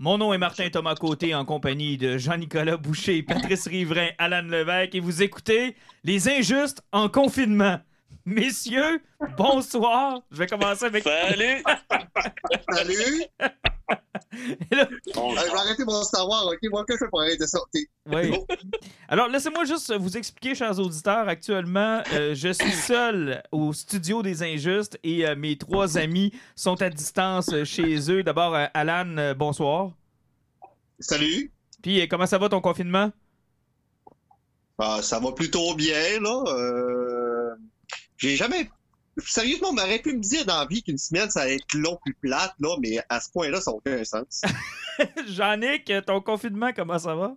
Mon nom est Martin Thomas Côté en compagnie de Jean-Nicolas Boucher, Patrice Riverain, Alan Levesque et vous écoutez Les Injustes en confinement. Messieurs, bonsoir. Je vais commencer avec. Salut! Salut! Euh, je vais arrêter mon savoir, ok? Moi, que je fais pour arrêter ça? Oui. Alors, laissez-moi juste vous expliquer, chers auditeurs. Actuellement, euh, je suis seul au studio des Injustes et euh, mes trois amis sont à distance euh, chez eux. D'abord, euh, Alan, euh, bonsoir. Salut! Puis, euh, comment ça va ton confinement? Ah, ça va plutôt bien, là. J'ai jamais. Sérieusement, on m'aurait pu me dire dans la vie qu'une semaine, ça allait être long plus plate, là, mais à ce point-là, ça n'a aucun sens. Jean-Nic, euh, ton confinement, comment ça va?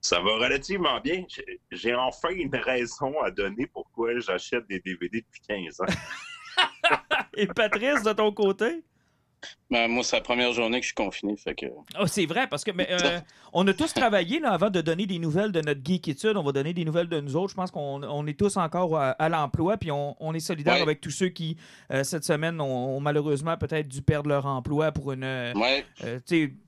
Ça va relativement bien. J'ai- J'ai enfin une raison à donner pourquoi j'achète des DVD depuis 15 ans. Et Patrice, de ton côté? Ben, moi, c'est la première journée que je suis confiné, fait que... Oh, c'est vrai, parce que mais, euh, on a tous travaillé là, avant de donner des nouvelles de notre geekitude. On va donner des nouvelles de nous autres. Je pense qu'on on est tous encore à, à l'emploi, puis on, on est solidaires Ouais. avec tous ceux qui, euh, cette semaine, ont, ont malheureusement peut-être dû perdre leur emploi pour une, euh, Ouais. euh,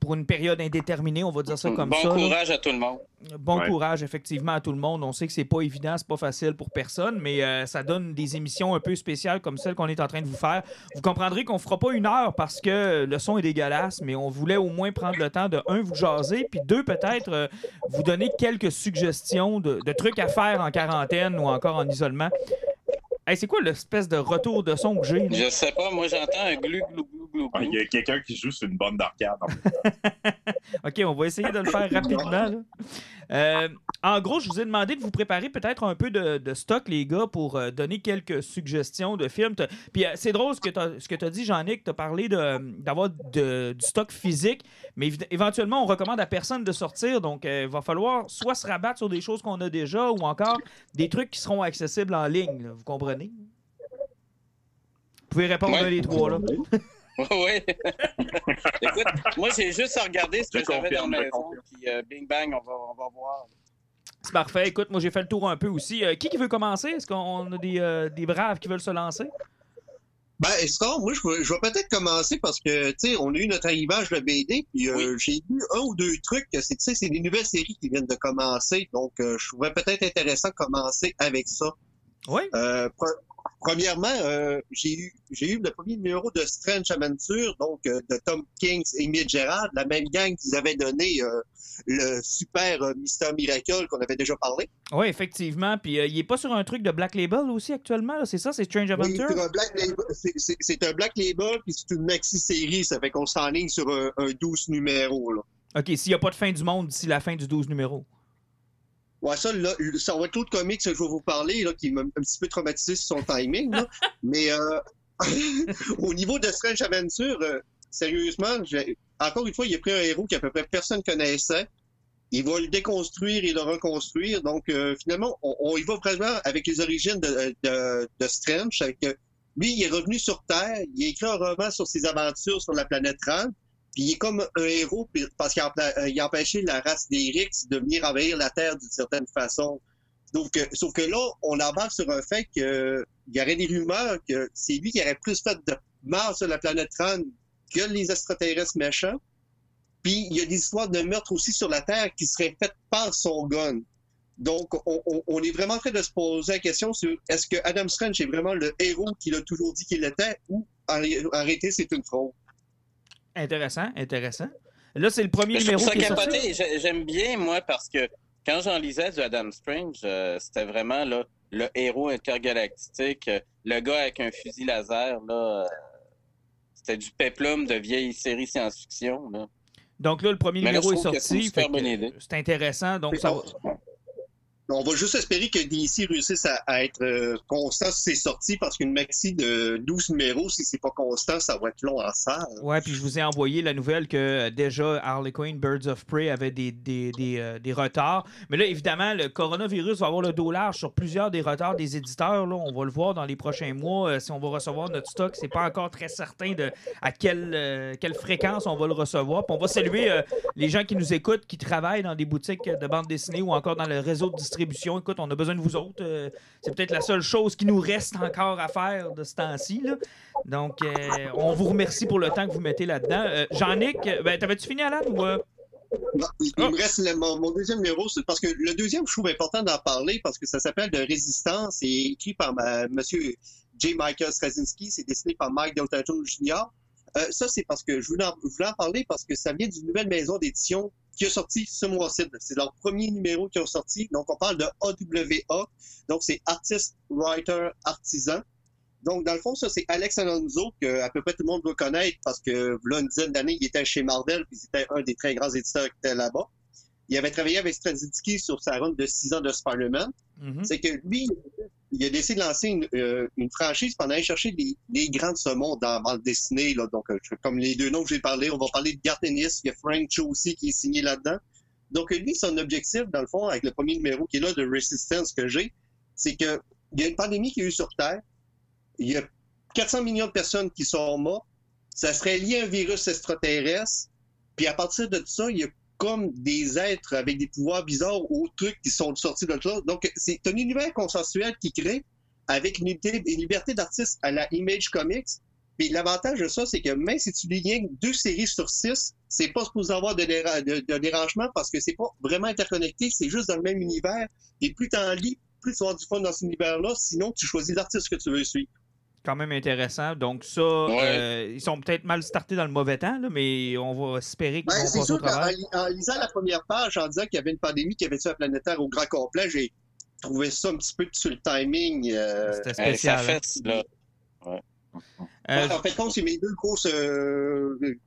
pour une période indéterminée, on va dire ça comme bon ça. là. courage à tout le monde. Bon Ouais. courage, effectivement, à tout le monde. On sait que c'est pas évident, c'est pas facile pour personne, mais euh, ça donne des émissions un peu spéciales comme celle qu'on est en train de vous faire. Vous comprendrez qu'on fera pas une heure parce que le son est dégueulasse, mais on voulait au moins prendre le temps de, un, vous jaser, puis deux, peut-être euh, vous donner quelques suggestions de, de trucs à faire en quarantaine ou encore en isolement. Hey, c'est quoi l'espèce de retour de son que j'ai? Je sais pas, moi, j'entends un glu, glou, glou, glou, Ah, Il y a quelqu'un qui joue sur une bande d'arcade. OK, on va essayer de le faire rapidement. là. Euh, en gros, je vous ai demandé de vous préparer peut-être un peu de, de stock, les gars, pour euh, donner quelques suggestions de films. Puis euh, c'est drôle ce que tu as, dit, Jean-Nic. Tu as parlé d'avoir du stock physique, mais éventuellement, on recommande à personne de sortir. Donc, il va falloir soit se rabattre sur des choses qu'on a déjà ou encore des trucs qui seront accessibles en ligne. là. vous comprenez? Vous pouvez répondre Ouais. un des trois. Là. oui. Écoute, moi, j'ai juste à regarder ce que j'avais dans la maison, puis euh, bing bang, on va, on va voir. C'est parfait. Écoute, moi, j'ai fait le tour un peu aussi. Euh, qui qui veut commencer? Est-ce qu'on a des, euh, des braves qui veulent se lancer? Ben, ça, moi, je vais, je vais peut-être commencer parce que, tu sais, on a eu notre arrivage de BD, puis euh, j'ai vu un ou deux trucs, que c'est, tu sais, c'est des nouvelles séries qui viennent de commencer, donc euh, je trouvais peut-être intéressant de commencer avec ça. Oui. Euh, pre- premièrement, euh, j'ai eu j'ai eu le premier numéro de Strange Adventure, donc euh, de Tom King et Emile Gerard, la même gang qui avait donné euh, le super Mister Miracle qu'on avait déjà parlé. Oui, effectivement. Puis il est pas sur un truc de Black Label aussi actuellement, c'est ça? C'est Strange Oui, Adventure? c'est un Black Label, un Black puis c'est une maxi-série, ça fait qu'on s'enligne sur un, un 12 numéros. Là. OK, s'il n'y a pas de fin du monde d'ici la fin du 12 numéro. Ouais, ça, là, ça va être l'autre comics que je vais vous parler, là, qui m'a un petit peu traumatisé sur son timing. Là. Mais euh, au niveau de Strange Adventure, euh, sérieusement, encore une fois, il a pris un héros qu'à peu près personne connaissait. Il va le déconstruire et le reconstruire. Donc, euh, finalement, on, on y va vraiment avec les origines de, de, de Strange. Avec, lui, il est revenu sur Terre. Il a écrit un roman sur ses aventures sur la planète Rand. Puis il est comme un héros parce qu'il euh, a empêché la race des Rix de venir envahir la Terre d'une certaine façon. Donc, euh, sauf que là, on embarque sur un fait qu'il y aurait des rumeurs que c'est lui qui aurait plus fait de morts sur la planète Rand que les extraterrestres méchants. Puis il y a des histoires de meurtres aussi sur la Terre qui seraient faites par son gun. Donc, on, est vraiment en train de se poser la question sur est-ce que Adam Strange est vraiment le héros qu'il a toujours dit qu'il était ou en réalité c'est une fraude? Intéressant, intéressant. Là, c'est le premier Mais numéro qui est capoté. J'aime bien, moi, parce que quand j'en lisais du Adam Strange, euh, c'était vraiment là, le héros intergalactique, euh, le gars avec un fusil laser. Là, euh, c'était du péplum de vieille série science-fiction. là. Donc là, le premier Mais numéro est sorti. C'est intéressant. Donc, ça va... On va juste espérer que DC réussisse à, être euh, constant sur ses sorties parce qu'une maxi de 12 numéros, si c'est pas constant, ça va être long en salle. Ouais, puis je vous ai envoyé la nouvelle que euh, déjà Harley Quinn, Birds of Prey avait des, des, des, euh, des retards. Mais là, évidemment, le coronavirus va avoir le dos large sur plusieurs des retards des éditeurs. Là. On va le voir dans les prochains mois. euh, si on va recevoir notre stock, c'est pas encore très certain de à quelle, quelle fréquence on va le recevoir. Puis on va saluer les gens qui nous écoutent, qui travaillent dans des boutiques de bande dessinée ou encore dans le réseau de distribution Écoute, on a besoin de vous autres. Euh, c'est peut-être la seule chose qui nous reste encore à faire de ce temps-ci. Donc, euh, on vous remercie pour le temps que vous mettez là-dedans. Jean-Nic, ben, t'avais-tu fini, Alan, ou... il me reste mon, deuxième numéro, c'est parce que le deuxième, je trouve important d'en parler parce que ça s'appelle De Résistance et écrit par M. J. Michael Straczynski, c'est dessiné par Mike Deltato Jr. Euh, ça, c'est parce que je voulais, en, parler parce que ça vient d'une nouvelle maison d'édition qui a sorti ce mois-ci. C'est leur premier numéro qui a sorti. Donc, on parle de AWA. Donc, c'est Artist, Writer, Artisan. Donc, dans le fond, ça, c'est Alex Alonso, que à peu près tout le monde doit connaître parce que, là, une dizaine d'années, il était chez Marvel, puis c'était un des très grands éditeurs qui était là-bas. Il avait travaillé avec Straczynski sur sa run de six ans de Spider-Man. Mm-hmm. C'est que lui, il a décidé de lancer une, euh, franchise pendant aller chercher les, grands de ce monde dans la bande dessinée. Là. Donc, euh, comme les deux noms que j'ai parlé, on va parler de Gartenis, il y a Frank Cho aussi qui est signé là-dedans. Donc, lui, son objectif, dans le fond, avec le premier numéro qui est là de Resistance que j'ai, c'est qu'il y a une pandémie qui est eu sur Terre. Il y a 400 millions de personnes qui sont mortes. Ça serait lié à un virus extraterrestre. Puis à partir de ça, il y a comme des êtres avec des pouvoirs bizarres ou trucs qui sont sortis de là. Donc, c'est un univers consensuel qui crée avec une, liberté d'artiste à la Image Comics. Puis l'avantage de ça, c'est que même si tu lis deux séries sur six, c'est pas supposé avoir de, de, dérangement parce que c'est pas vraiment interconnecté, c'est juste dans le même univers. Et plus tu en lis, plus tu vas avoir du fun dans cet univers-là. Sinon, tu choisis l'artiste que tu veux suivre quand même intéressant. Donc, ça, euh, ils sont peut-être mal startés dans le mauvais temps, mais on va espérer qu'ils ben, vont passer au travail. En, lisant la première page, en disant qu'il y avait une pandémie qui avait tué la planète Terre au grand complet, j'ai trouvé ça un petit peu sur le timing. Euh, C'était spécial. fait, là. Ouais. Euh, en fait, c'est mes deux grosses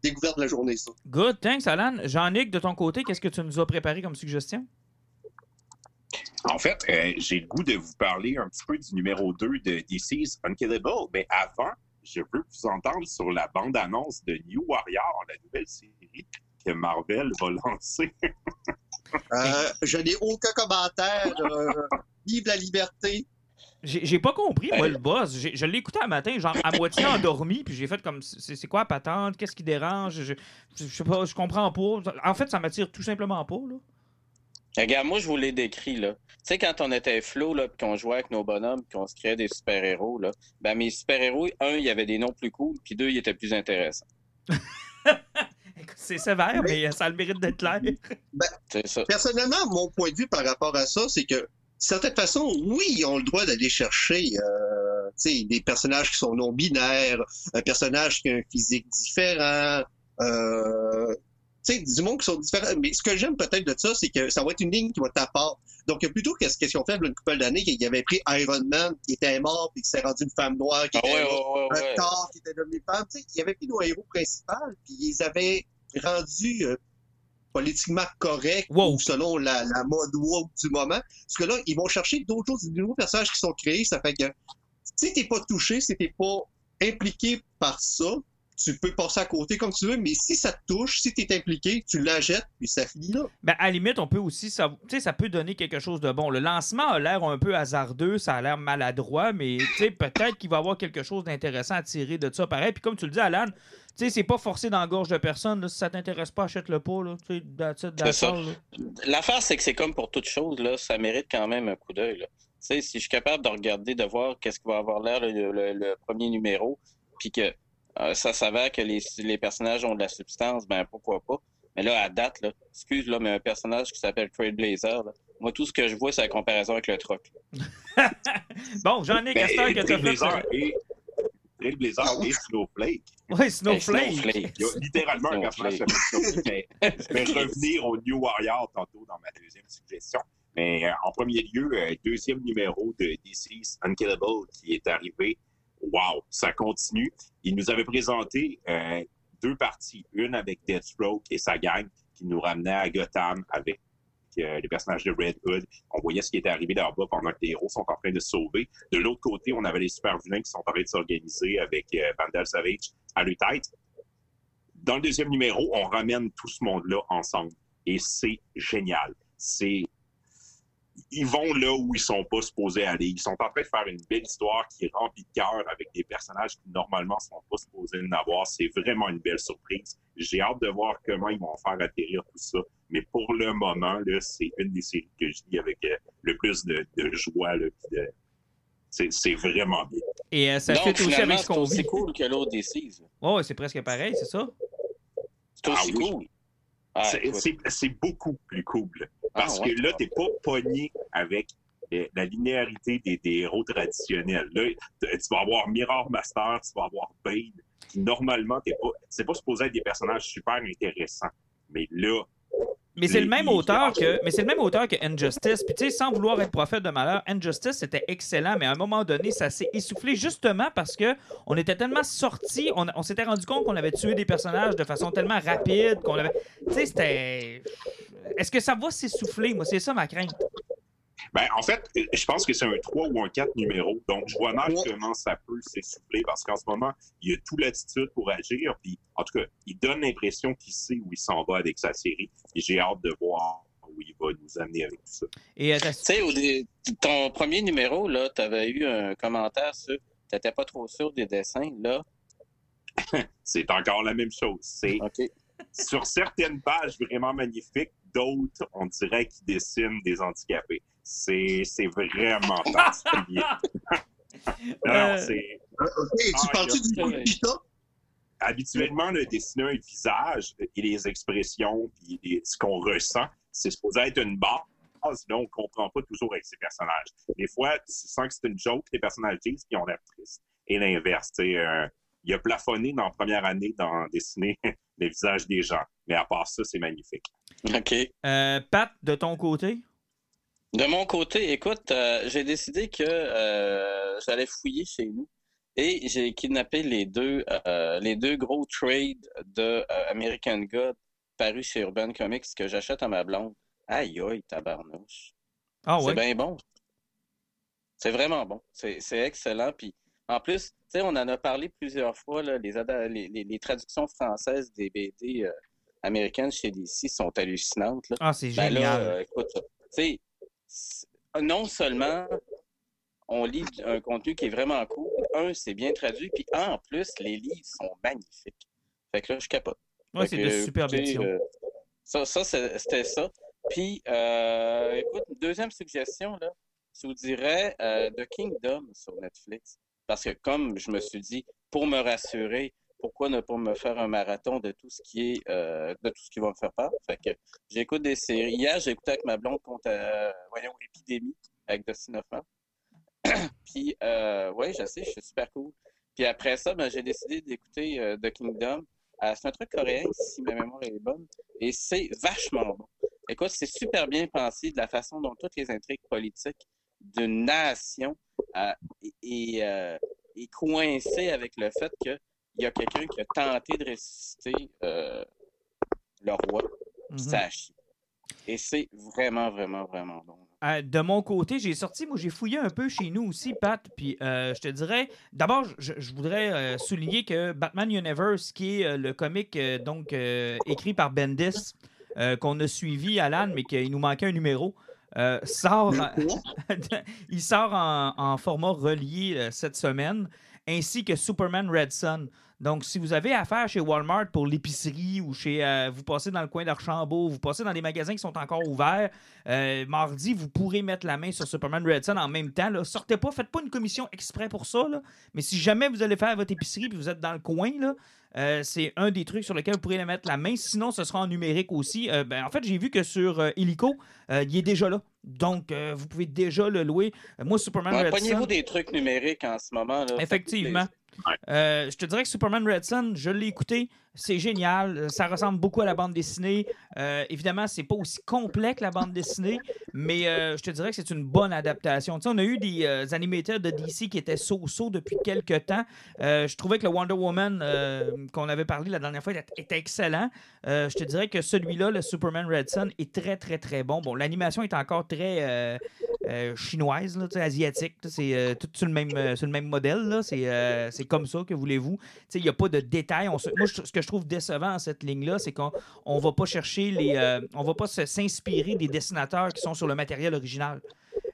découvertes de la journée, ça. Good, thanks, Alan. Jean-Nic, de ton côté, qu'est-ce que tu nous as préparé comme suggestion? En fait, euh, j'ai le goût de vous parler un petit peu du numéro 2 de DC's Unkillable. Mais avant, je veux vous entendre sur la bande-annonce de New Warrior, la nouvelle série que Marvel va lancer. euh, je n'ai aucun commentaire. Euh, vive la liberté. J'ai pas compris, moi, le boss. Je l'ai écouté un matin, genre à moitié endormi, puis j'ai fait comme c'est quoi patente, qu'est-ce qui dérange, je, je, sais pas, je comprends pas. En fait, ça m'attire tout simplement pas, là. Regarde, moi, je vous l'ai décrit, là. Tu sais, quand on était flow, là, puis qu'on jouait avec nos bonhommes, puis qu'on se créait des super-héros, là, ben, mes super-héros, un, il y avait des noms plus cool, puis deux, ils étaient plus intéressants. c'est sévère, mais... ça a le mérite d'être clair. Ben, ça. Personnellement, mon point de vue par rapport à ça, c'est que, de certaine façon, oui, ils ont le droit d'aller chercher euh, des personnages qui sont non-binaires, un personnage qui a un physique différent, euh, sais, du monde qui sont différents. Mais ce que j'aime peut-être de ça, c'est que ça va être une ligne qui va être à part. Donc, plutôt que ce qu'ils ont fait une couple d'années, qu'il avait pris Iron Man, qui était mort, puis qui s'est rendu une femme noire, qui ah était un Thor, qui était devenu femme, tu sais, il avait pris nos héros principaux, puis ils avaient rendu euh, politiquement correct ou selon la, mode woke du moment. Parce que là, ils vont chercher d'autres choses, des nouveaux personnages qui sont créés. Ça fait que si t'es pas touché, si t'es pas impliqué par ça, tu peux passer à côté comme tu veux, mais si ça te touche, si tu es impliqué, tu l'achètes, puis ça finit là. Ben, à la limite, on peut aussi, ça, ça peut donner quelque chose de bon. Le lancement a l'air un peu hasardeux, ça a l'air maladroit, mais peut-être qu'il va y avoir quelque chose d'intéressant à tirer de ça. Pareil, puis comme tu le dis, Alan, c'est pas forcé dans la gorge de personne. Si ça t'intéresse pas, achète-le pas. L'affaire, c'est que c'est comme pour toute chose, là, ça mérite quand même un coup d'œil. Si je suis capable de regarder, de voir qu'est-ce qui va avoir l'air le, premier numéro, puis que euh, ça s'avère que les, les, personnages ont de la substance, ben pourquoi pas. Mais là, à date, là, excuse, là, mais un personnage qui s'appelle Trailblazer, là, moi, tout ce que je vois, c'est la comparaison avec le truck. bon, j'en ai Castor que tu as fait. Et... Trailblazer et Snowflake. Oui, Snowflake. Snowflake. Il y a littéralement un personnage qui s'appelle Mais je vais revenir au New Warrior tantôt dans ma deuxième suggestion. Mais euh, en premier lieu, euh, deuxième numéro de DC's Unkillable qui est arrivé wow, ça continue. Il nous avait présenté euh, deux parties, une avec Deathstroke et sa gang, qui nous ramenait à Gotham avec euh, les personnages de Red Hood. On voyait ce qui était arrivé là-bas pendant que les héros sont en train de sauver. De l'autre côté, on avait les super vilains qui sont en train de s'organiser avec euh, Vandal Savage à leur tête. Dans le deuxième numéro, on ramène tout ce monde-là ensemble. Et c'est génial. C'est ils vont là où ils sont pas supposés aller. Ils sont en train de faire une belle histoire qui est remplie de cœur avec des personnages qui normalement sont pas supposés en avoir. C'est vraiment une belle surprise. J'ai hâte de voir comment ils vont faire atterrir tout ça. Mais pour le moment, là, c'est une des séries que je lis avec euh, le plus de, joie. Là, c'est vraiment bien. Et euh, ça fait aussi avec ce qu'on vit. C'est cool que l'autre décide. Oh, c'est presque pareil, c'est ça? C'est aussi ah cool. Ah, c'est beaucoup plus cool. Parce ah, que là, tu n'es pas pogné avec euh, la linéarité des, héros traditionnels. Là, tu vas avoir Mirror Master, tu vas avoir Bane, qui normalement, t'es pas, c'est pas supposé être des personnages super intéressants. Mais là, mais c'est le même auteur que mais c'est le même auteur que Injustice. Puis tu sais, sans vouloir être prophète de malheur, Injustice c'était excellent, mais à un moment donné, ça s'est essoufflé justement parce que on était tellement sortis, on, on s'était rendu compte qu'on avait tué des personnages de façon tellement rapide qu'on avait. Tu sais, c'était. Est-ce que ça va s'essouffler? Moi, c'est ça ma crainte. Ben, en fait, je pense que c'est un 3 ou un 4 numéro. Donc, je vois mal comment ça peut s'essouffler parce qu'en ce moment, il y a toute l'attitude pour agir. Puis, en tout cas, il donne l'impression qu'il sait où il s'en va avec sa série. Et j'ai hâte de voir où il va nous amener avec tout ça. Et euh, tu sais, ton premier numéro, là, tu avais eu un commentaire sur tu n'étais pas trop sûr des dessins, là. c'est encore la même chose. C'est sur certaines pages vraiment magnifiques, d'autres, on dirait qu'ils dessinent des handicapés. C'est vraiment particulier. Alors, euh, c'est. OK, tu ah, parles du Habituellement, le dessiner un visage et les expressions, puis ce qu'on ressent, c'est supposé être une base. Là, on ne comprend pas toujours avec ces personnages. Des fois, tu sens que c'est une joke, les personnages disent, puis on l'air triste. Et l'inverse. Euh, il a plafonné dans la première année dans dessiner les visages des gens. Mais à part ça, c'est magnifique. OK. Euh, Pat, de ton côté? De mon côté, écoute, euh, j'ai décidé que euh, j'allais fouiller chez nous et j'ai kidnappé les deux, euh, les deux gros trades de American God parus chez Urban Comics que j'achète à ma blonde. Aïe aïe, tabarnouche. Ah ouais? C'est bien bon. C'est vraiment bon. C'est excellent. Puis en plus, tu sais, on en a parlé plusieurs fois, là, les, les, les, traductions françaises des BD américaines chez DC sont hallucinantes. Là. Ah, c'est ben génial. écoute, tu sais, non seulement on lit un contenu qui est vraiment cool, un, c'est bien traduit, puis en plus, les livres sont magnifiques. Fait que là, je capote. Oui, c'est de super euh, ça, ça c'était ça. Puis, euh, écoute, deuxième suggestion, là, je vous dirais euh, The Kingdom sur Netflix. Parce que comme je me suis dit, pour me rassurer, pourquoi ne pas me faire un marathon de tout ce qui est euh, de tout ce qui va me faire peur? Fait que j'écoute des séries. Hier, j'ai écouté avec ma blonde contre euh, voyons, Épidémie avec Dustin Hoffman. Puis euh, ouais, je sais, je suis super cool. Puis après ça, ben, j'ai décidé d'écouter euh, The Kingdom. c'est un truc coréen, si ma mémoire est bonne. Et c'est vachement bon. Écoute, c'est super bien pensé de la façon dont toutes les intrigues politiques d'une nation est, est coincée avec le fait que il y a quelqu'un qui a tenté de ressusciter euh, le roi, mm Et c'est vraiment, vraiment, vraiment bon. Euh, de mon côté, j'ai sorti, moi j'ai fouillé un peu chez nous aussi, Pat, puis euh, je te dirais, d'abord, je, voudrais souligner que Batman Universe, qui est le comic donc écrit par Bendis, qu'on a suivi, Alan, mais qu'il nous manquait un numéro, sort, il sort en, en format relié cette semaine, ainsi que Superman Red Sun. Donc, si vous avez affaire chez Walmart pour l'épicerie ou chez euh, vous passez dans le coin d'Archambault, vous passez dans des magasins qui sont encore ouverts, euh, mardi, vous pourrez mettre la main sur Superman Red Sun en même temps. Sortez pas, faites pas une commission exprès pour ça. Mais si jamais vous allez faire votre épicerie et vous êtes dans le coin, là, euh, c'est un des trucs sur lesquels vous pourrez mettre la main. Sinon, ce sera en numérique aussi. ben, en fait, j'ai vu que sur Illico, il est déjà là. Donc, vous pouvez déjà le louer. moi, Superman Red Sun... vous des trucs numériques en ce moment. Là, Effectivement. Euh, je te dirais que Superman Red Sun, je l'ai écouté. C'est génial. Ça ressemble beaucoup à la bande dessinée. Euh, évidemment, c'est pas aussi complet que la bande dessinée, mais euh, je te dirais que c'est une bonne adaptation. on a eu des animateurs de DC qui étaient so-so depuis quelques temps. je trouvais que le Wonder Woman qu'on avait parlé la dernière fois était excellent. je te dirais que celui-là, le Superman Red Sun, est très, très, très bon. Bon, l'animation est encore très chinoise, là, asiatique. C'est tout sur le, même, le même modèle. C'est comme ça, que voulez-vous? Il n'y a pas de détails. On Moi, ce que je trouve décevant à cette ligne-là, c'est qu'on on va pas chercher les. euh, on va pas s'inspirer des dessinateurs qui sont sur le matériel original.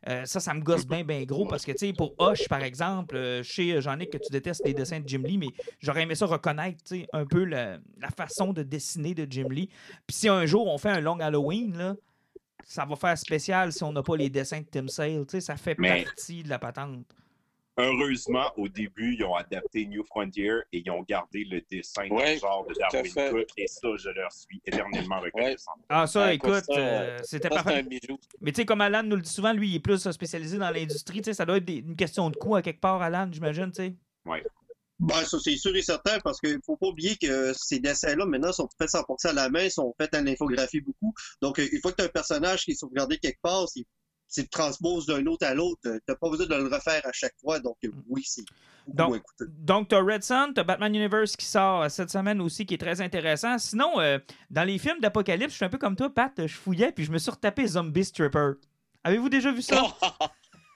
Euh, ça, ça me gosse bien, bien gros parce que, tu sais, pour Hoche, par exemple, euh, je sais, Jean-Nic, que tu détestes les dessins de Jim Lee, mais j'aurais aimé ça reconnaître, tu sais, un peu la, la façon de dessiner de Jim Lee. Puis si un jour on fait un long Halloween, là, ça va faire spécial si on n'a pas les dessins de Tim Sale, tu sais, ça fait Mais- partie de la patente. Heureusement, au début, ils ont adapté New Frontier et ils ont gardé le dessin Ouais, le genre de Darwin. Cook et ça, je leur suis éternellement reconnaissant. Ah, ça, Ouais, écoute, ça, euh, c'était parfait. Mais tu sais, comme Alan nous le dit souvent, lui, il est plus euh, spécialisé dans l'industrie. Tu sais, ça doit être des- une question de coût à quelque part, Alan, j'imagine, tu sais. Ben, ça, c'est sûr et certain, parce qu'il faut pas oublier que ces dessins-là, maintenant, sont faits 100% à la main, sont faits en infographie beaucoup. Donc, euh, une fois que tu as un personnage qui est sauvegardé quelque part, c'est tu le transposes d'un autre à l'autre. Tu n'as pas besoin de le refaire à chaque fois. Donc, euh, oui, c'est Donc-. Donc, tu as Red Sun, tu as Batman Universe qui sort euh, cette semaine aussi, qui est très intéressant. Sinon, euh, dans les films d'Apocalypse, je suis un peu comme toi, Pat, je fouillais, puis je me suis retapé Zombie Stripper. Avez-vous déjà vu ça?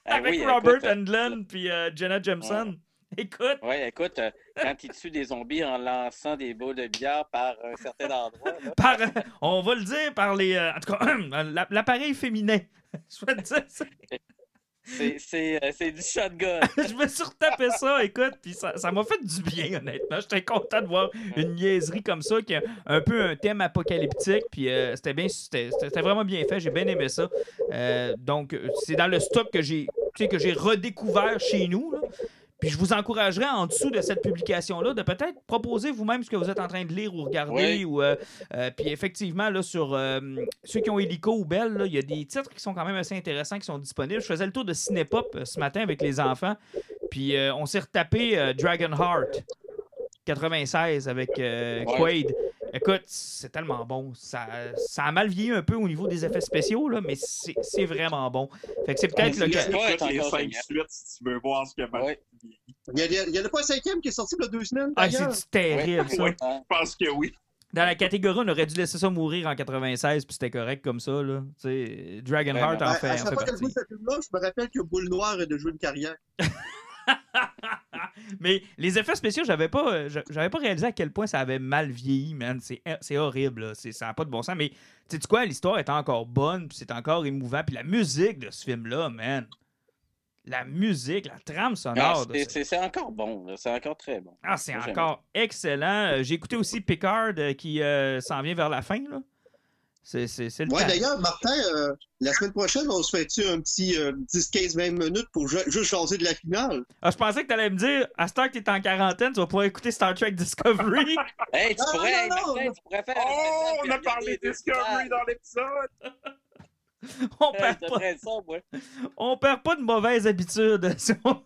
Ah Avec oui, Robert euh, Englund puis euh, Jenna Jameson. Écoute, Ouais, écoute, euh, quand il tue des zombies en lançant des boules de billard par un certain endroit, par, on va le dire par les. euh, en tout cas, la- l'appareil féminin. Je vais te dire ça. c'est- euh, du shotgun. je me suis retapé ça, écoute, puis ça ça m'a fait du bien, honnêtement. J'étais content de voir une niaiserie comme ça, qui a un peu un thème apocalyptique, puis euh, c'était bien, c'était vraiment bien fait, j'ai bien aimé ça. Euh, donc, euh, c'est dans le stock que j'ai, que j'ai redécouvert chez nous, là. Puis je vous encouragerais en dessous de cette publication-là de peut-être proposer vous-même ce que vous êtes en train de lire ou regarder. Oui. Ou, euh, euh, puis effectivement, là, sur euh, ceux qui ont Helico ou Bell, là, il y a des titres qui sont quand même assez intéressants qui sont disponibles. Je faisais le tour de Cinépop ce matin avec les enfants. Puis on s'est retapé euh, Dragonheart 96 avec. Quaid. Écoute, c'est tellement bon. Ça, ça a mal vieilli un peu au niveau des effets spéciaux, là, mais c'est vraiment bon. Fait que c'est peut-être le cas. Suites si tu veux voir ce. Il y, a, il y en a pas un cinquième qui est sorti il y a deux semaines, Ah, c'est terrible, ça? Ouais. Je pense que oui. Dans la catégorie, on aurait dû laisser ça mourir en 96, puis c'était correct comme ça. Là. Dragonheart Ouais, en fait, à en chaque fait fois que je partie. vois ce film-là, je me rappelle que Boule Noire a de jouer une carrière. Mais les effets spéciaux, j'avais pas, euh, j'a- j'avais pas réalisé à quel point ça avait mal vieilli, man. C'est, c'est horrible, là. Ça n'a pas de bon sens. Mais tu sais quoi, l'histoire est encore bonne, puis c'est encore émouvant. Puis la musique de ce film-là, man. La musique, la trame ah, sonore. de c'est- ce- c'est c'est encore bon, c'est encore très bon. Ah, c'est encore excellent. Euh, J'ai écouté aussi Picard euh, qui euh, s'en vient vers la fin, là. C'est, c'est, c'est le Ouais, d'ailleurs, Martin, euh, la semaine prochaine, on se fait-tu un petit euh, 10-15-20 minutes pour ju- juste changer de la finale? Ah, je pensais que tu allais me dire, à ce temps que tu es en quarantaine, tu vas pouvoir écouter Star Trek Discovery. Hey, tu Non, pourrais, non, non, Martin, tu pourrais faire un Oh, on a parlé Discovery dans l'épisode. on, Hey, perd pas, ça, on perd pas de mauvaises habitudes. Si on-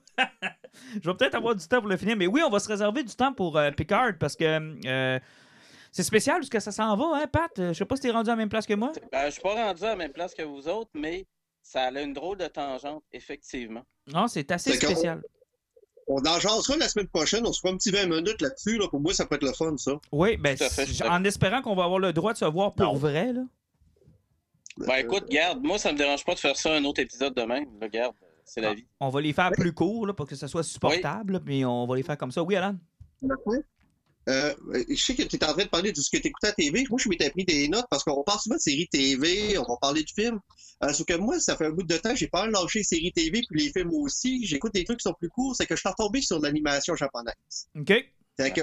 je vais peut-être avoir du temps pour le finir, mais oui, on va se réserver du temps pour euh, Picard parce que euh, c'est spécial où ce que ça s'en va, hein, Pat? Euh, Je sais pas si t'es rendu à la même place que moi. Ben, je suis pas rendu à la même place que vous autres, mais ça a une drôle de tangente, effectivement. Non, c'est assez spécial. On en jasera la semaine prochaine. On se fera un petit 20 minutes là-dessus. Là. Pour moi, ça peut être le fun, ça. Oui, ben, fait, en espérant qu'on va avoir le droit de se voir pour Non. vrai, là. Ben écoute, garde, moi ça me dérange pas de faire ça un autre épisode demain. Là, garde, c'est la vie. On va les faire plus courts là, pour que ça soit supportable, mais on va les faire comme ça. Oui, Alan? Euh, je sais que tu es en train de parler de ce que tu écoutais à TV. Moi, je m'étais pris des notes parce qu'on parle souvent de séries TV, on va parler de films. Euh, sauf que moi, ça fait un bout de temps, j'ai pas lâché les séries TV puis les films aussi. J'écoute des trucs qui sont plus courts. C'est que je suis retombé sur l'animation japonaise. OK. C'est que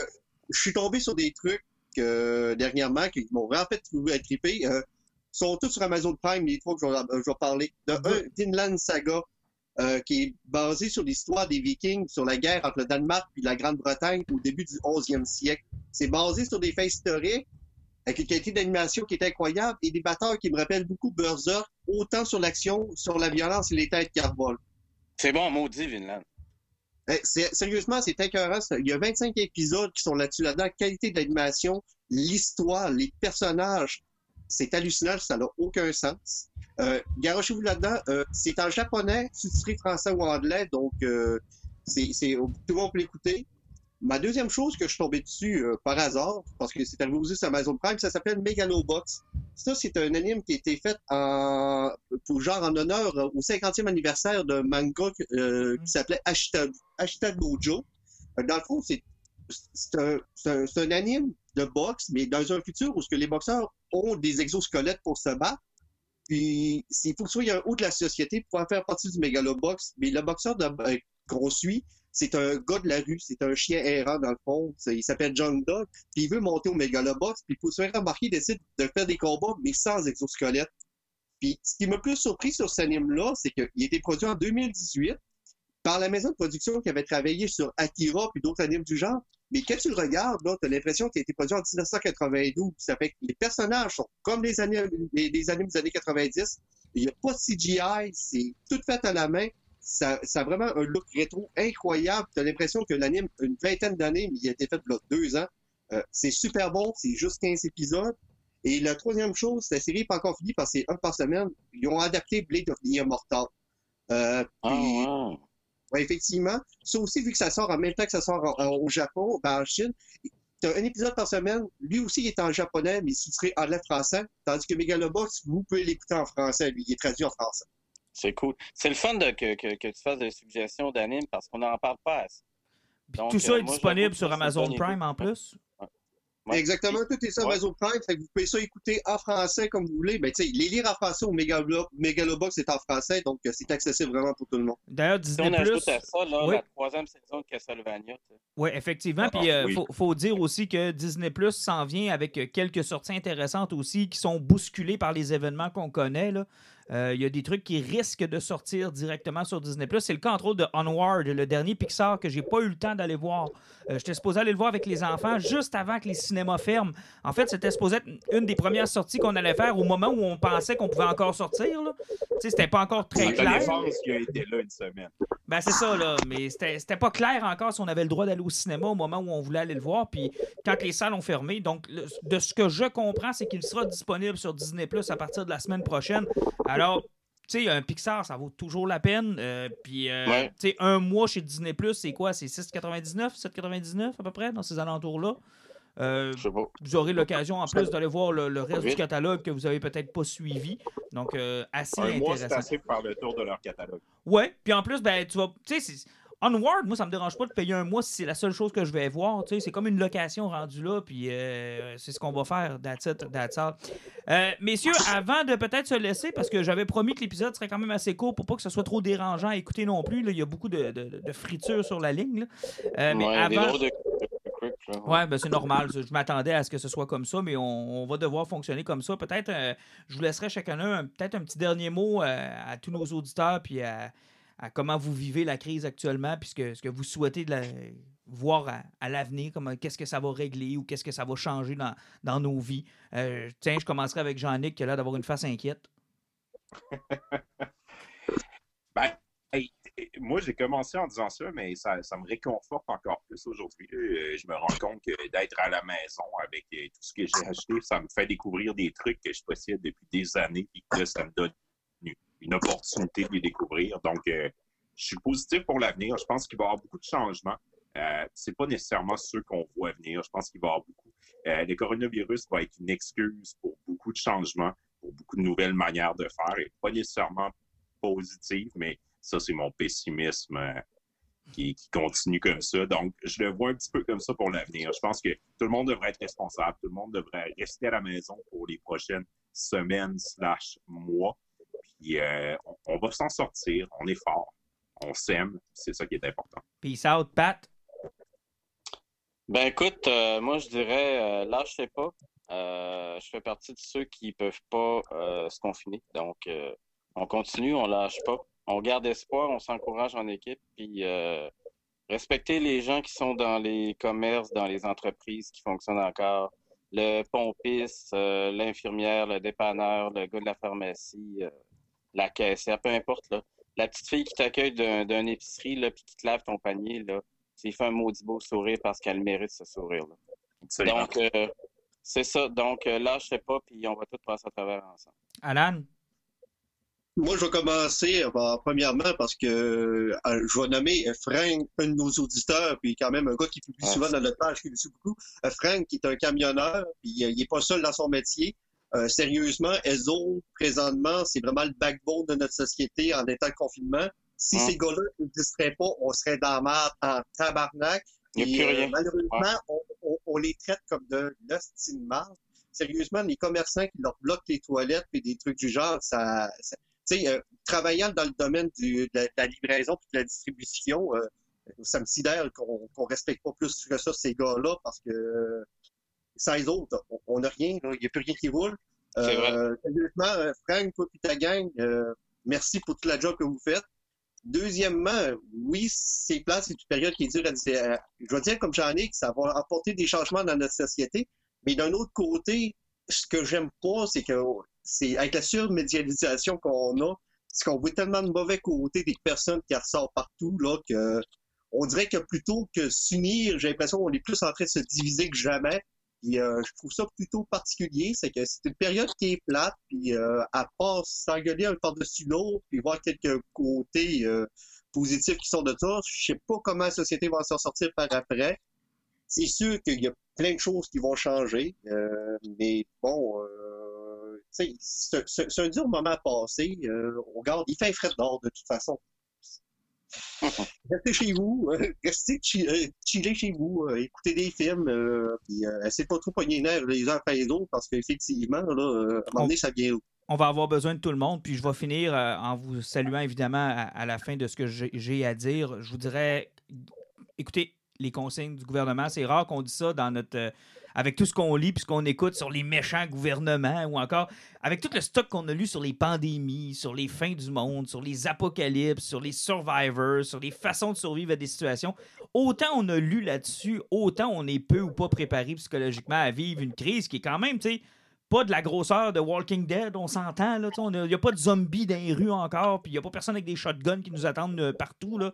je suis tombé sur des trucs euh, dernièrement qui m'ont vraiment fait trouver triper. Euh, sont tous sur Amazon Prime, les trois que je vais, euh, je vais parler. De un, Vinland Saga, euh, qui est basé sur l'histoire des Vikings, sur la guerre entre le Danemark et la Grande-Bretagne au début du 11e siècle. C'est basé sur des faits historiques, avec une qualité d'animation qui est incroyable et des batteurs qui me rappellent beaucoup Berserk, autant sur l'action, sur la violence et les têtes qui. C'est bon, maudit, Vinland. Eh, Sérieusement, c'est écœurant. Il y a 25 épisodes qui sont là-dessus, là-dedans. Qualité de l'animation, l'histoire, les personnages, c'est hallucinant, ça n'a aucun sens. Euh, Garochez-vous là-dedans. euh, c'est en japonais, sous-titré français ou anglais, donc euh, c'est, tout le monde peut l'écouter. Ma deuxième chose que je suis tombé dessus euh, par hasard, parce que c'est arrivé aussi sur Amazon Prime, ça s'appelle Megalobox. Ça, c'est un anime qui a été fait en, pour genre en honneur au 50e anniversaire d'un manga euh, qui s'appelait Ashita, Ashita. Euh, Dans le fond, c'est c'est un, anime de boxe, mais dans un futur où ce que les boxeurs ont des exosquelettes pour se battre. Puis, il faut que soit un haut de la société pour pouvoir faire partie du mégalobox. Mais le boxeur euh, qu'on suit, c'est un gars de la rue, c'est un chien errant dans le fond. Il s'appelle John Dog. Puis il veut monter au mégalobox. Puis il faut se faire remarquer, il décide de faire des combats, mais sans exosquelette. Puis ce qui m'a plus surpris sur cet anime-là, c'est qu'il a été produit en 2018 par la maison de production qui avait travaillé sur Akira puis d'autres animes du genre. Mais quand tu le regardes, tu as l'impression qu'il a été produit en 1992. Ça fait que les personnages sont comme les, animes, des années 90. Il n'y a pas de CGI, c'est tout fait à la main. Ça, ça a vraiment un look rétro incroyable. Tu as l'impression que l'anime une vingtaine d'années, mais il a été fait a deux ans. Euh, c'est super bon, c'est juste 15 épisodes. Et la troisième chose, la série n'est pas encore finie parce que c'est un par semaine. Ils ont adapté Blade of the Immortal. Euh, ah, oui, effectivement. Ça aussi, vu que ça sort en même temps que ça sort au Japon, ben en Chine, tu as un épisode par semaine. Lui aussi, il est en japonais, mais il serait en français. Tandis que Megalobox, vous pouvez l'écouter en français. Lui, il est traduit en français. C'est cool. C'est le fun de, que, que, que, tu fasses des suggestions d'anime parce qu'on n'en parle pas assez. tout ça est euh, disponible sur Amazon Prime en plus? Exactement, tout est sur Amazon Prime. Fait que vous pouvez ça écouter en français comme vous voulez. Ben, les lire en français au Megalobox, c'est en français, donc euh, c'est accessible vraiment pour tout le monde. D'ailleurs, Disney+. on ajoute à ça là, la troisième saison de Castlevania. Oui, effectivement. Puis il euh, faut, dire aussi que Disney Plus s'en vient avec euh, quelques sorties intéressantes aussi qui sont bousculées par les événements qu'on connaît. Là. Euh, il y a des trucs qui risquent de sortir directement sur Disney+. C'est le cas, entre autres, de Onward, le dernier Pixar que j'ai pas eu le temps d'aller voir. Euh, j'étais supposé aller le voir avec les enfants juste avant que les cinémas ferment. En fait, c'était supposé être une des premières sorties qu'on allait faire au moment où on pensait qu'on pouvait encore sortir. Là. C'était pas encore très clair. qui a été là une semaine. Ben, c'est ça, là. Mais c'était pas clair encore si on avait le droit d'aller au cinéma au moment où on voulait aller le voir. Puis quand les salles ont fermé, donc, de ce que je comprends, c'est qu'il sera disponible sur Disney Plus à partir de la semaine prochaine. Alors, tu sais, un Pixar, ça vaut toujours la peine. Euh, puis, euh, tu sais, un mois chez Disney Plus, c'est quoi? C'est 6,99, 7,99 à peu près, dans ces alentours-là? Euh, vous aurez l'occasion en plus d'aller voir le, reste du catalogue que vous avez peut-être pas suivi. Donc, assez un Mois, assez par le tour de leur catalogue. Ouais, puis en plus, ben, tu vas. Tu sais, Onward, moi, ça me dérange pas de payer un mois si c'est la seule chose que je vais voir. C'est comme une location rendue là, puis euh, c'est ce qu'on va faire. That's. Euh, messieurs, avant de peut-être se laisser, parce que j'avais promis que l'épisode serait quand même assez court pour pas que ce soit trop dérangeant à écouter non plus. Là. Il y a beaucoup de, de, friture sur la ligne. Euh, mais avant. Ouais, ben c'est normal. Je m'attendais à ce que ce soit comme ça, mais on, va devoir fonctionner comme ça. Peut-être, je vous laisserai chacun peut-être un petit dernier mot à tous nos auditeurs, puis à, à comment vous vivez la crise actuellement, puisque ce que vous souhaitez de voir à, l'avenir, qu'est-ce que ça va régler ou qu'est-ce que ça va changer dans, dans nos vies. Euh, tiens, je commencerai avec Jean-Nic qui a l'air d'avoir une face inquiète. ben, moi, j'ai commencé en disant ça, mais ça, ça me réconforte encore plus aujourd'hui. Euh, je me rends compte que d'être à la maison avec euh, tout ce que j'ai acheté, ça me fait découvrir des trucs que je possède depuis des années et que ça me donne une opportunité de les découvrir. Donc, euh, je suis positif pour l'avenir. Je pense qu'il va y avoir beaucoup de changements. Euh, c'est pas nécessairement ceux qu'on voit venir. Je pense qu'il va y avoir beaucoup. Euh, le coronavirus va être une excuse pour beaucoup de changements, pour beaucoup de nouvelles manières de faire, et pas nécessairement positive, mais ça, c'est mon pessimisme euh, qui, continue comme ça. Donc, je le vois un petit peu comme ça pour l'avenir. Je pense que tout le monde devrait être responsable, tout le monde devrait rester à la maison pour les prochaines semaines slash mois. Euh, on, va s'en sortir. On est fort. On s'aime. C'est ça qui est important. Peace out, Pat. Ben écoute, euh, moi je dirais, euh, lâchez pas. je fais partie de ceux qui ne peuvent pas se confiner. Donc, on continue, on lâche pas. On garde espoir, on s'encourage en équipe. Puis, respectez les gens qui sont dans les commerces, dans les entreprises qui fonctionnent encore. Le pompiste, l'infirmière, le dépanneur, le gars de la pharmacie la caissière, peu importe. Là. La petite fille qui t'accueille d'un épicerie là, puis qui te lave ton panier, là, c'est fait un maudit beau sourire parce qu'elle mérite ce sourire. Là. Donc, euh, c'est ça. Donc, euh, là, je sais pas, puis on va tout passer à travers ensemble. Alan? Moi, je vais commencer euh, premièrement parce que je vais nommer Frank, un de nos auditeurs, puis quand même un gars qui publie ah, souvent dans notre page, qui publie beaucoup. Frank, qui est un camionneur, puis il n'est pas seul dans son métier. Euh, sérieusement, ESO, présentement, c'est vraiment le backbone de notre société en état de confinement. Si hum. ces gars-là ne n'existeraient pas, on serait dans la merde en tabarnak. Et, euh, malheureusement, on, on- on les traite comme de l'hostie de marde. Sérieusement, les commerçants qui leur bloquent les toilettes et des trucs du genre, ça. ça- tu sais, euh, travaillant dans le domaine du- de, la, de la livraison et de la distribution, euh, ça me sidère qu'on qu'on respecte pas plus que ça ces gars-là parce que euh, sans les autres, on- n'a rien, il n'y a plus rien qui roule. C'est vrai. Euh, sérieusement, euh, Frank, toi et ta gang, euh, merci pour toute la job que vous faites. Deuxièmement, oui, c'est plate, c'est une période qui est dure à dire. Je vais dire comme j'en ai que ça va apporter des changements dans notre société. Mais d'un autre côté, ce que j'aime pas, c'est que c'est avec la surmédialisation qu'on a, c'est qu'on voit tellement de mauvais côtés des personnes qui ressortent partout, là, que on dirait que plutôt que s'unir, j'ai l'impression qu'on est plus en train de se diviser que jamais. Puis euh, je trouve ça plutôt particulier, c'est que c'est une période qui est plate, puis euh, à part s'engueuler un par-dessus l'autre, puis voir quelques côtés euh, positifs qui sont de ça, je sais pas comment la société va s'en sortir par après. C'est sûr qu'il y a plein de choses qui vont changer, euh, mais bon, euh, c'est un dur moment à passer. Euh, on regarde, il fait frais dehors de toute façon. Restez chez vous, euh, restez euh, chiller chez vous, euh, écoutez des films, puis essayez pas trop pogner les nerfs les uns après les autres, parce qu'effectivement, là, à un moment donné, ça vient on va avoir besoin de tout le monde. Puis je vais finir euh, en vous saluant évidemment à, à la fin de ce que j'ai j'ai à dire. Je vous dirais, écoutez, les consignes du gouvernement, c'est rare qu'on dise ça dans notre. Avec tout ce qu'on lit puis ce qu'on écoute sur les méchants gouvernements ou encore avec tout le stock qu'on a lu sur les pandémies, sur les fins du monde, sur les apocalypses, sur les survivors, sur les façons de survivre à des situations. Autant on a lu là-dessus, autant on est peu ou pas préparé psychologiquement à vivre une crise qui est quand même, tu sais, pas de la grosseur de Walking Dead, on s'entend. là, Il n'y a pas de zombies dans les rues encore, puis il n'y a pas personne avec des shotguns qui nous attendent euh, partout. Là.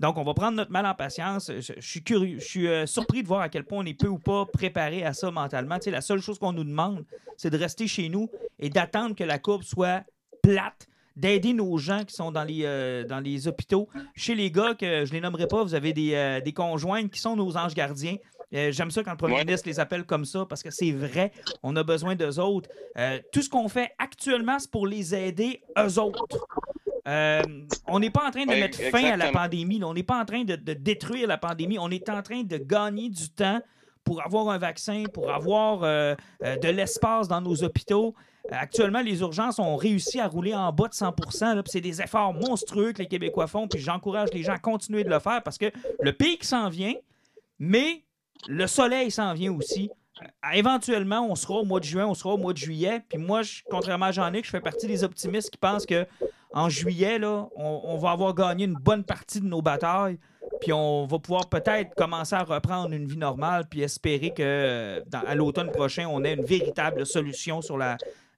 Donc, on va prendre notre mal en patience. Je, je suis curieux, je suis euh, surpris de voir à quel point on est peu ou pas préparé à ça mentalement. Tu sais, la seule chose qu'on nous demande, c'est de rester chez nous et d'attendre que la courbe soit plate d'aider nos gens qui sont dans les, euh, dans les hôpitaux. Chez les gars, que je les nommerai pas, vous avez des, euh, des conjointes qui sont nos anges gardiens. Euh, J'aime ça quand le premier Ouais. ministre les appelle comme ça parce que c'est vrai, on a besoin d'eux autres. Tout ce qu'on fait actuellement, c'est pour les aider, eux autres. Euh, on n'est pas en train de mettre fin à la pandémie. là. On n'est pas en train de, de détruire la pandémie. On est en train de gagner du temps pour avoir un vaccin, pour avoir euh, euh, de l'espace dans nos hôpitaux. Actuellement, les urgences ont réussi à rouler en bas de 100 là, puis C'est des efforts monstrueux que les Québécois font. Puis j'encourage les gens à continuer de le faire parce que le pic s'en vient, mais le soleil s'en vient aussi. Éventuellement, on sera au mois de juin, on sera au mois de juillet. Puis moi, je- contrairement à Jean-Luc, je fais partie des optimistes qui pensent que en juillet, on, va avoir gagné une bonne partie de nos batailles. Puis on va pouvoir peut-être commencer à reprendre une vie normale, puis espérer que euh, à l'automne prochain, on ait une véritable solution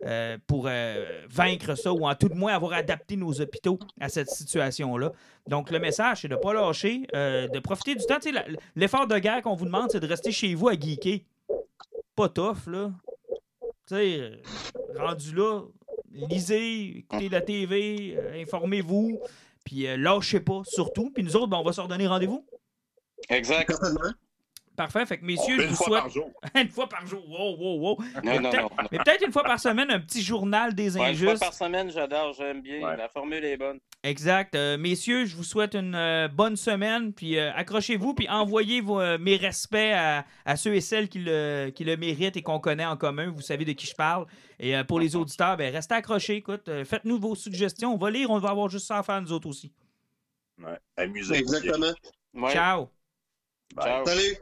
euh, pour euh, vaincre ça, ou en tout de moins avoir adapté nos hôpitaux à cette situation-là. Donc, le message, c'est de ne pas lâcher, de profiter du temps. L'effort de guerre qu'on vous demande, c'est de rester chez vous à geeker. Pas tough, là. Tu rendu là, lisez, écoutez la TV, euh, informez-vous, puis euh, lâchez pas, surtout. Puis nous autres, ben, on va se redonner rendez-vous. Exact. Parfait. Fait que, messieurs, je Une vous fois souhaite par jour. une fois par jour. Wow, wow, wow. Mais Non, non, peut-être- non. non. Mais peut-être une fois par semaine, un petit journal des Ouais, une fois injustes. par semaine, j'adore, j'aime bien. Ouais. La formule est bonne. Exact. Euh, messieurs, je vous souhaite une euh, bonne semaine. Puis euh, accrochez-vous, puis envoyez vos, euh, mes respects à, à ceux et celles qui le, qui le méritent et qu'on connaît en commun. Vous savez de qui je parle. Et euh, pour les auditeurs, ben, restez accrochés. Écoute, euh, faites-nous vos suggestions. On va lire, on va avoir juste ça à faire nous autres aussi. Ouais. Amusez-vous. Exactement. Ouais. Ciao. Bye. Ciao. Salut!